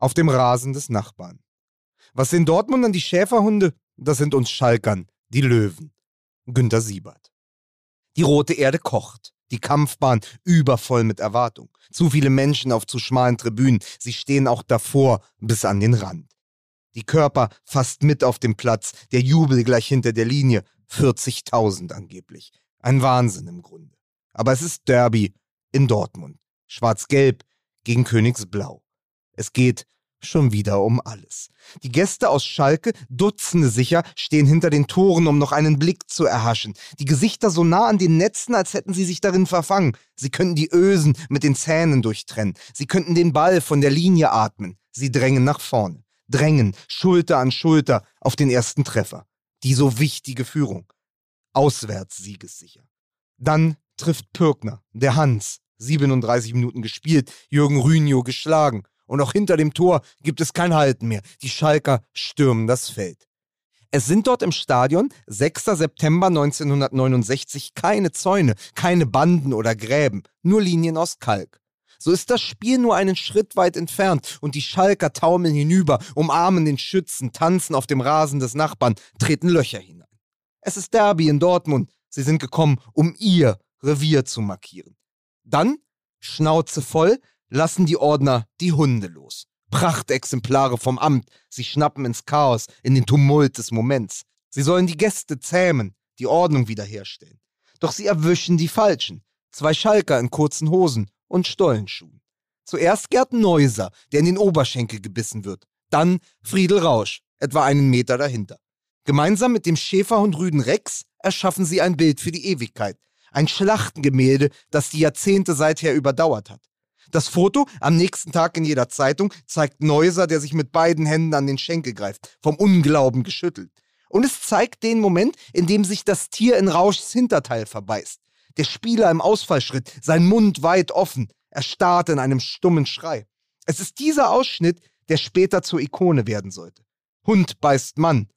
auf dem Rasen des Nachbarn. Was sind Dortmundern die Schäferhunde? Das sind uns Schalkern die Löwen. Günter Siebert. Die rote Erde kocht. Die Kampfbahn übervoll mit Erwartung. Zu viele Menschen auf zu schmalen Tribünen. Sie stehen auch davor bis an den Rand. Die Körper fast mit auf dem Platz. Der Jubel gleich hinter der Linie. 40.000 angeblich. Ein Wahnsinn im Grunde. Aber es ist Derby in Dortmund. Schwarz-Gelb gegen Königsblau. Es geht schon wieder um alles. Die Gäste aus Schalke, Dutzende sicher, stehen hinter den Toren, um noch einen Blick zu erhaschen. Die Gesichter so nah an den Netzen, als hätten sie sich darin verfangen. Sie könnten die Ösen mit den Zähnen durchtrennen. Sie könnten den Ball von der Linie atmen. Sie drängen nach vorne. Drängen, Schulter an Schulter, auf den ersten Treffer. Die so wichtige Führung. Auswärts siegessicher. Dann trifft Pürkner, der Hans, 37 Minuten gespielt, Jürgen Rünio geschlagen. Und auch hinter dem Tor gibt es kein Halten mehr. Die Schalker stürmen das Feld. Es sind dort im Stadion 6. September 1969 keine Zäune, keine Banden oder Gräben, nur Linien aus Kalk. So ist das Spiel nur einen Schritt weit entfernt und die Schalker taumeln hinüber, umarmen den Schützen, tanzen auf dem Rasen des Nachbarn, treten Löcher hinein. Es ist Derby in Dortmund. Sie sind gekommen, um ihr Revier zu markieren. Dann, Schnauze voll, lassen die Ordner die Hunde los. Prachtexemplare vom Amt. Sie schnappen ins Chaos, in den Tumult des Moments. Sie sollen die Gäste zähmen, die Ordnung wiederherstellen. Doch sie erwischen die Falschen. Zwei Schalker in kurzen Hosen und Stollenschuhen. Zuerst Gerd Neuser, der in den Oberschenkel gebissen wird. Dann Friedel Rausch, etwa einen Meter dahinter. Gemeinsam mit dem Schäferhund Rüden Rex erschaffen sie ein Bild für die Ewigkeit. Ein Schlachtengemälde, das die Jahrzehnte seither überdauert hat. Das Foto am nächsten Tag in jeder Zeitung zeigt Neuser, der sich mit beiden Händen an den Schenkel greift, vom Unglauben geschüttelt. Und es zeigt den Moment, in dem sich das Tier in Rauschs Hinterteil verbeißt. Der Spieler im Ausfallschritt, sein Mund weit offen, er starrt in einem stummen Schrei. Es ist dieser Ausschnitt, der später zur Ikone werden sollte. Hund beißt Mann.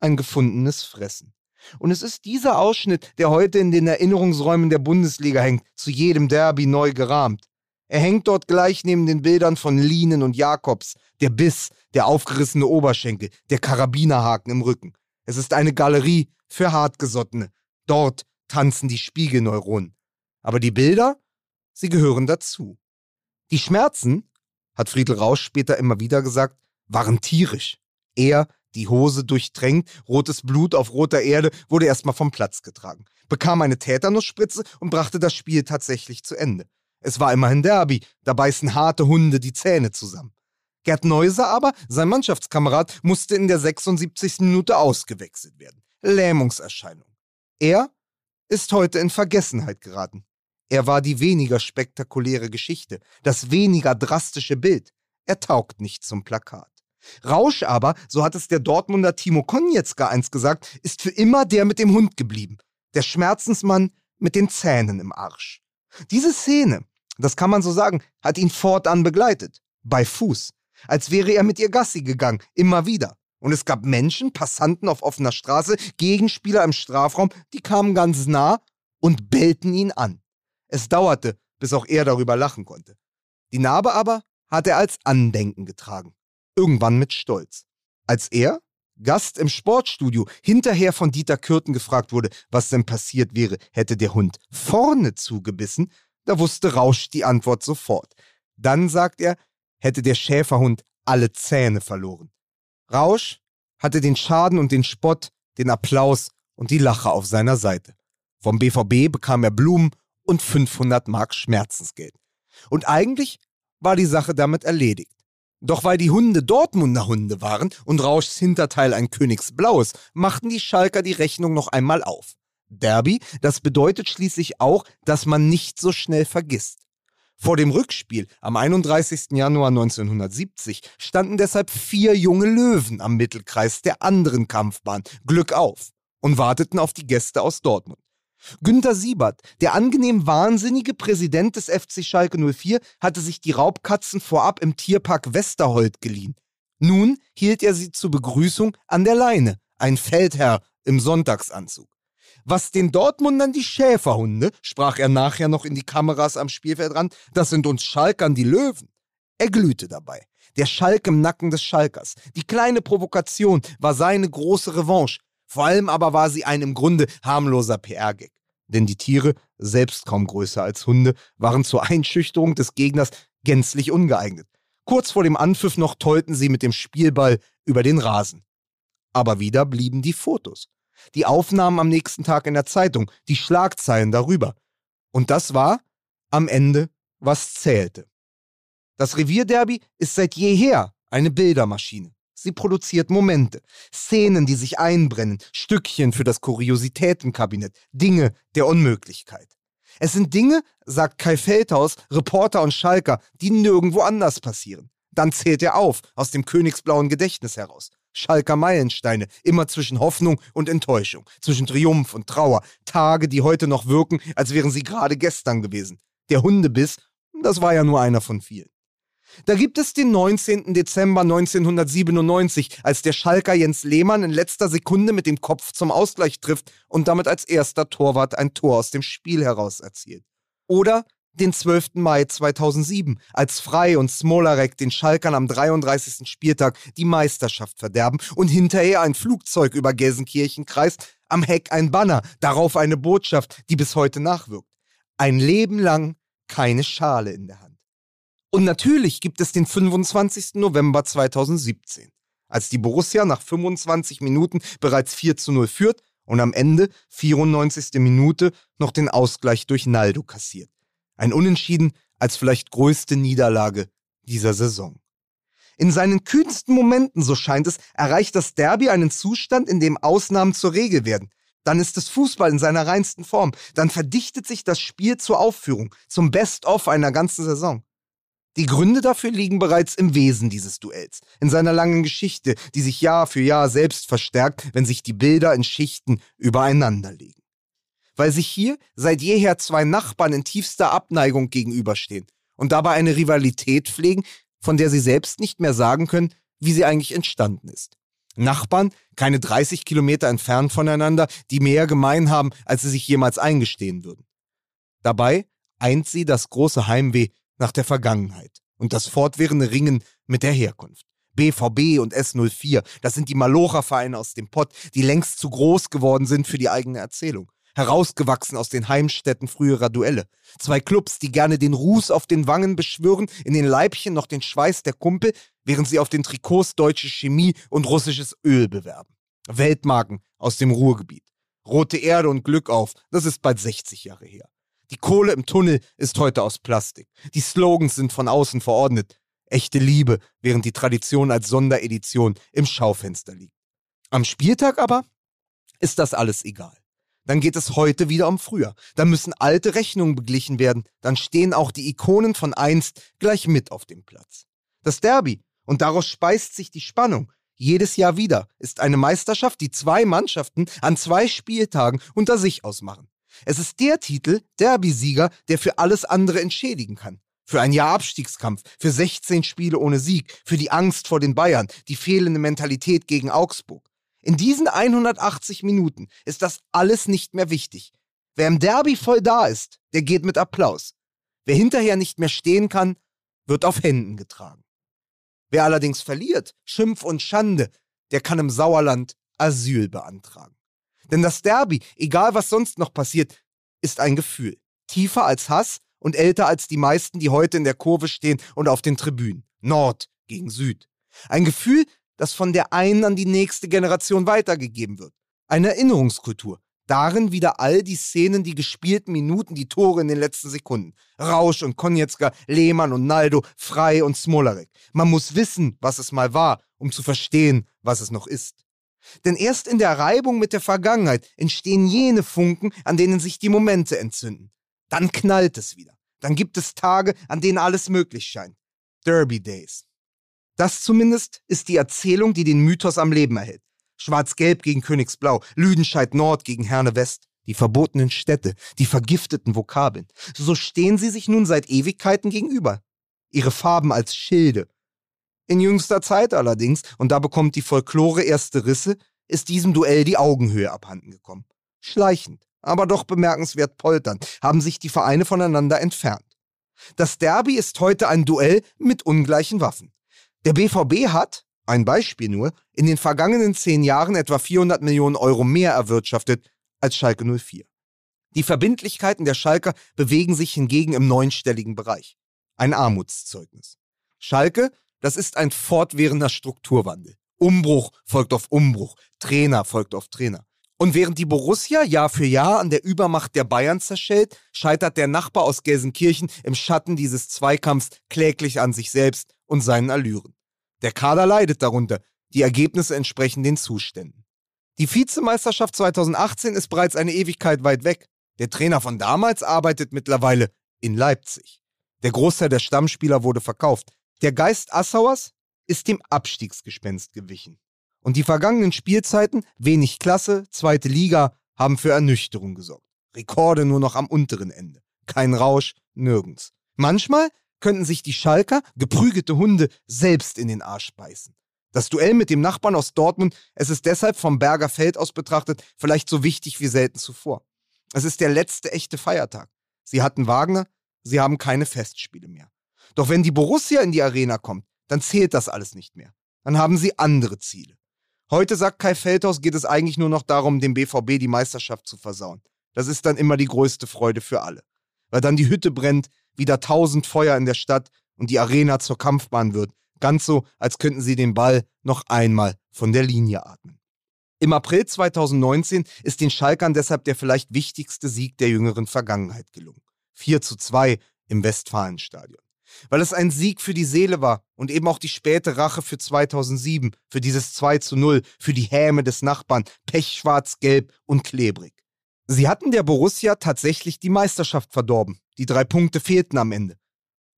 Ein gefundenes Fressen. Und es ist dieser Ausschnitt, der heute in den Erinnerungsräumen der Bundesliga hängt, zu jedem Derby neu gerahmt. Er hängt dort gleich neben den Bildern von Lienen und Jakobs, der Biss, der aufgerissene Oberschenkel, der Karabinerhaken im Rücken. Es ist eine Galerie für Hartgesottene. Dort tanzen die Spiegelneuronen. Aber die Bilder, sie gehören dazu. Die Schmerzen, hat Friedel Rausch später immer wieder gesagt, waren tierisch. Er, die Hose durchtränkt, rotes Blut auf roter Erde, wurde erstmal vom Platz getragen, bekam eine Tetanusspritze und brachte das Spiel tatsächlich zu Ende. Es war immerhin Derby, da beißen harte Hunde die Zähne zusammen. Gerd Neuser aber, sein Mannschaftskamerad, musste in der 76. Minute ausgewechselt werden. Lähmungserscheinung. Er ist heute in Vergessenheit geraten. Er war die weniger spektakuläre Geschichte, das weniger drastische Bild. Er taugt nicht zum Plakat. Rausch aber, so hat es der Dortmunder Timo Konietzka einst gesagt, ist für immer der mit dem Hund geblieben. Der Schmerzensmann mit den Zähnen im Arsch. Diese Szene, das kann man so sagen, hat ihn fortan begleitet. Bei Fuß. Als wäre er mit ihr Gassi gegangen. Immer wieder. Und es gab Menschen, Passanten auf offener Straße, Gegenspieler im Strafraum, die kamen ganz nah und bellten ihn an. Es dauerte, bis auch er darüber lachen konnte. Die Narbe aber hat er als Andenken getragen. Irgendwann mit Stolz. Als er, Gast im Sportstudio, hinterher von Dieter Kürten gefragt wurde, was denn passiert wäre, hätte der Hund vorne zugebissen, da wusste Rausch die Antwort sofort. Dann, sagt er, hätte der Schäferhund alle Zähne verloren. Rausch hatte den Schaden und den Spott, den Applaus und die Lache auf seiner Seite. Vom BVB bekam er Blumen und 500 Mark Schmerzensgeld. Und eigentlich war die Sache damit erledigt. Doch weil die Hunde Dortmunder Hunde waren und Rauschs Hinterteil ein Königsblaues, machten die Schalker die Rechnung noch einmal auf. Derby, das bedeutet schließlich auch, dass man nicht so schnell vergisst. Vor dem Rückspiel am 31. Januar 1970 standen deshalb vier junge Löwen am Mittelkreis der anderen Kampfbahn, Glück auf, und warteten auf die Gäste aus Dortmund. Günter Siebert, der angenehm wahnsinnige Präsident des FC Schalke 04, hatte sich die Raubkatzen vorab im Tierpark Westerhold geliehen. Nun hielt er sie zur Begrüßung an der Leine, ein Feldherr im Sonntagsanzug. Was den Dortmundern die Schäferhunde, sprach er nachher noch in die Kameras am Spielfeldrand, das sind uns Schalkern die Löwen. Er glühte dabei. Der Schalk im Nacken des Schalkers. Die kleine Provokation war seine große Revanche. Vor allem aber war sie ein im Grunde harmloser PR-Gag. Denn die Tiere, selbst kaum größer als Hunde, waren zur Einschüchterung des Gegners gänzlich ungeeignet. Kurz vor dem Anpfiff noch tollten sie mit dem Spielball über den Rasen. Aber wieder blieben die Fotos. Die Aufnahmen am nächsten Tag in der Zeitung, die Schlagzeilen darüber. Und das war am Ende, was zählte. Das Revierderby ist seit jeher eine Bildermaschine. Sie produziert Momente, Szenen, die sich einbrennen, Stückchen für das Kuriositätenkabinett, Dinge der Unmöglichkeit. Es sind Dinge, sagt Kai Feldhaus, Reporter und Schalker, die nirgendwo anders passieren. Dann zählt er auf, aus dem königsblauen Gedächtnis heraus. Schalker Meilensteine, immer zwischen Hoffnung und Enttäuschung, zwischen Triumph und Trauer, Tage, die heute noch wirken, als wären sie gerade gestern gewesen. Der Hundebiss, das war ja nur einer von vielen. Da gibt es den 19. Dezember 1997, als der Schalker Jens Lehmann in letzter Sekunde mit dem Kopf zum Ausgleich trifft und damit als erster Torwart ein Tor aus dem Spiel heraus erzielt. Oder den 12. Mai 2007, als Frei und Smolarek den Schalkern am 33. Spieltag die Meisterschaft verderben und hinterher ein Flugzeug über Gelsenkirchen kreist, am Heck ein Banner, darauf eine Botschaft, die bis heute nachwirkt. Ein Leben lang keine Schale in der Hand. Und natürlich gibt es den 25. November 2017, als die Borussia nach 25 Minuten bereits 4 zu 0 führt und am Ende, 94. Minute, noch den Ausgleich durch Naldo kassiert. Ein Unentschieden als vielleicht größte Niederlage dieser Saison. In seinen kühnsten Momenten, so scheint es, erreicht das Derby einen Zustand, in dem Ausnahmen zur Regel werden. Dann ist es Fußball in seiner reinsten Form. Dann verdichtet sich das Spiel zur Aufführung, zum Best-of einer ganzen Saison. Die Gründe dafür liegen bereits im Wesen dieses Duells, in seiner langen Geschichte, die sich Jahr für Jahr selbst verstärkt, wenn sich die Bilder in Schichten übereinander legen. Weil sich hier seit jeher zwei Nachbarn in tiefster Abneigung gegenüberstehen und dabei eine Rivalität pflegen, von der sie selbst nicht mehr sagen können, wie sie eigentlich entstanden ist. Nachbarn, keine 30 Kilometer entfernt voneinander, die mehr gemein haben, als sie sich jemals eingestehen würden. Dabei eint sie das große Heimweh nach der Vergangenheit und das fortwährende Ringen mit der Herkunft. BVB und S04, das sind die Malocha-Vereine aus dem Pott, die längst zu groß geworden sind für die eigene Erzählung. Herausgewachsen aus den Heimstätten früherer Duelle. Zwei Clubs, die gerne den Ruß auf den Wangen beschwören, in den Leibchen noch den Schweiß der Kumpel, während sie auf den Trikots deutsche Chemie und russisches Öl bewerben. Weltmarken aus dem Ruhrgebiet. Rote Erde und Glück auf, das ist bald 60 Jahre her. Die Kohle im Tunnel ist heute aus Plastik. Die Slogans sind von außen verordnet. Echte Liebe, während die Tradition als Sonderedition im Schaufenster liegt. Am Spieltag aber ist das alles egal. Dann geht es heute wieder um früher. Da müssen alte Rechnungen beglichen werden. Dann stehen auch die Ikonen von einst gleich mit auf dem Platz. Das Derby, und daraus speist sich die Spannung, jedes Jahr wieder, ist eine Meisterschaft, die zwei Mannschaften an zwei Spieltagen unter sich ausmachen. Es ist der Titel, Derby-Sieger, der für alles andere entschädigen kann. Für ein Jahr Abstiegskampf, für 16 Spiele ohne Sieg, für die Angst vor den Bayern, die fehlende Mentalität gegen Augsburg. In diesen 180 Minuten ist das alles nicht mehr wichtig. Wer im Derby voll da ist, der geht mit Applaus. Wer hinterher nicht mehr stehen kann, wird auf Händen getragen. Wer allerdings verliert, Schimpf und Schande, der kann im Sauerland Asyl beantragen. Denn das Derby, egal was sonst noch passiert, ist ein Gefühl. Tiefer als Hass und älter als die meisten, die heute in der Kurve stehen und auf den Tribünen. Nord gegen Süd. Ein Gefühl, das von der einen an die nächste Generation weitergegeben wird. Eine Erinnerungskultur. Darin wieder all die Szenen, die gespielten Minuten, die Tore in den letzten Sekunden. Rausch und Konietzka, Lehmann und Naldo, Frei und Smolarek. Man muss wissen, was es mal war, um zu verstehen, was es noch ist. Denn erst in der Reibung mit der Vergangenheit entstehen jene Funken, an denen sich die Momente entzünden. Dann knallt es wieder. Dann gibt es Tage, an denen alles möglich scheint. Derby Days. Das zumindest ist die Erzählung, die den Mythos am Leben erhält. Schwarz-Gelb gegen Königsblau, Lüdenscheid Nord gegen Herne West, die verbotenen Städte, die vergifteten Vokabeln. So stehen sie sich nun seit Ewigkeiten gegenüber. Ihre Farben als Schilde, in jüngster Zeit allerdings, und da bekommt die Folklore erste Risse, ist diesem Duell die Augenhöhe abhanden gekommen. Schleichend, aber doch bemerkenswert polternd, haben sich die Vereine voneinander entfernt. Das Derby ist heute ein Duell mit ungleichen Waffen. Der BVB hat, ein Beispiel nur, in den vergangenen zehn Jahren etwa 400 Millionen Euro mehr erwirtschaftet als Schalke 04. Die Verbindlichkeiten der Schalker bewegen sich hingegen im neunstelligen Bereich. Ein Armutszeugnis. Schalke, das ist ein fortwährender Strukturwandel. Umbruch folgt auf Umbruch, Trainer folgt auf Trainer. Und während die Borussia Jahr für Jahr an der Übermacht der Bayern zerschellt, scheitert der Nachbar aus Gelsenkirchen im Schatten dieses Zweikampfs kläglich an sich selbst und seinen Allüren. Der Kader leidet darunter, die Ergebnisse entsprechen den Zuständen. Die Vizemeisterschaft 2018 ist bereits eine Ewigkeit weit weg. Der Trainer von damals arbeitet mittlerweile in Leipzig. Der Großteil der Stammspieler wurde verkauft. Der Geist Assauers ist dem Abstiegsgespenst gewichen. Und die vergangenen Spielzeiten, wenig Klasse, zweite Liga, haben für Ernüchterung gesorgt. Rekorde nur noch am unteren Ende. Kein Rausch, nirgends. Manchmal könnten sich die Schalker, geprügelte Hunde, selbst in den Arsch beißen. Das Duell mit dem Nachbarn aus Dortmund, es ist deshalb vom Berger Feld aus betrachtet vielleicht so wichtig wie selten zuvor. Es ist der letzte echte Feiertag. Sie hatten Wagner, sie haben keine Festspiele mehr. Doch wenn die Borussia in die Arena kommt, dann zählt das alles nicht mehr. Dann haben sie andere Ziele. Heute, sagt Kai Feldhaus, geht es eigentlich nur noch darum, dem BVB die Meisterschaft zu versauen. Das ist dann immer die größte Freude für alle. Weil dann die Hütte brennt, wieder tausend Feuer in der Stadt und die Arena zur Kampfbahn wird. Ganz so, als könnten sie den Ball noch einmal von der Linie atmen. Im April 2019 ist den Schalkern deshalb der vielleicht wichtigste Sieg der jüngeren Vergangenheit gelungen. 4 zu 2 im Westfalenstadion. Weil es ein Sieg für die Seele war und eben auch die späte Rache für 2007, für dieses 2 zu 0, für die Häme des Nachbarn, pechschwarz-gelb und klebrig. Sie hatten der Borussia tatsächlich die Meisterschaft verdorben. Die drei Punkte fehlten am Ende.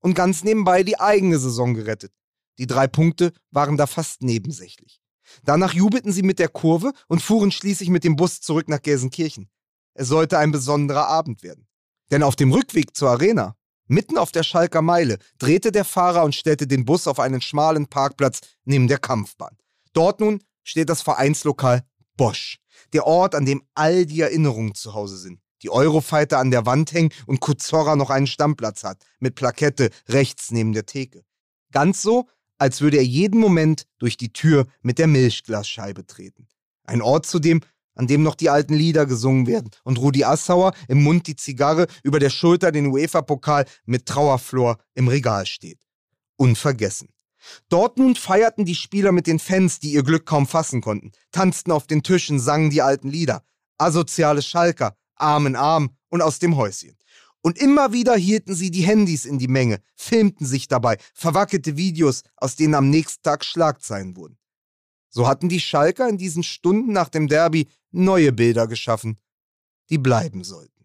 Und ganz nebenbei die eigene Saison gerettet. Die drei Punkte waren da fast nebensächlich. Danach jubelten sie mit der Kurve und fuhren schließlich mit dem Bus zurück nach Gelsenkirchen. Es sollte ein besonderer Abend werden. Denn auf dem Rückweg zur Arena, mitten auf der Schalker Meile, drehte der Fahrer und stellte den Bus auf einen schmalen Parkplatz neben der Kampfbahn. Dort nun steht das Vereinslokal Bosch, der Ort, an dem all die Erinnerungen zu Hause sind. Die Eurofighter an der Wand hängen und Kuzorra noch einen Stammplatz hat, mit Plakette rechts neben der Theke. Ganz so, als würde er jeden Moment durch die Tür mit der Milchglasscheibe treten. Ein Ort zudem, an dem noch die alten Lieder gesungen werden und Rudi Assauer im Mund die Zigarre, über der Schulter den UEFA-Pokal mit Trauerflor im Regal steht. Unvergessen. Dort nun feierten die Spieler mit den Fans, die ihr Glück kaum fassen konnten, tanzten auf den Tischen, sangen die alten Lieder. Asoziale Schalker, Arm in Arm und aus dem Häuschen. Und immer wieder hielten sie die Handys in die Menge, filmten sich dabei, verwackelte Videos, aus denen am nächsten Tag Schlagzeilen wurden. So hatten die Schalker in diesen Stunden nach dem Derby neue Bilder geschaffen, die bleiben sollten.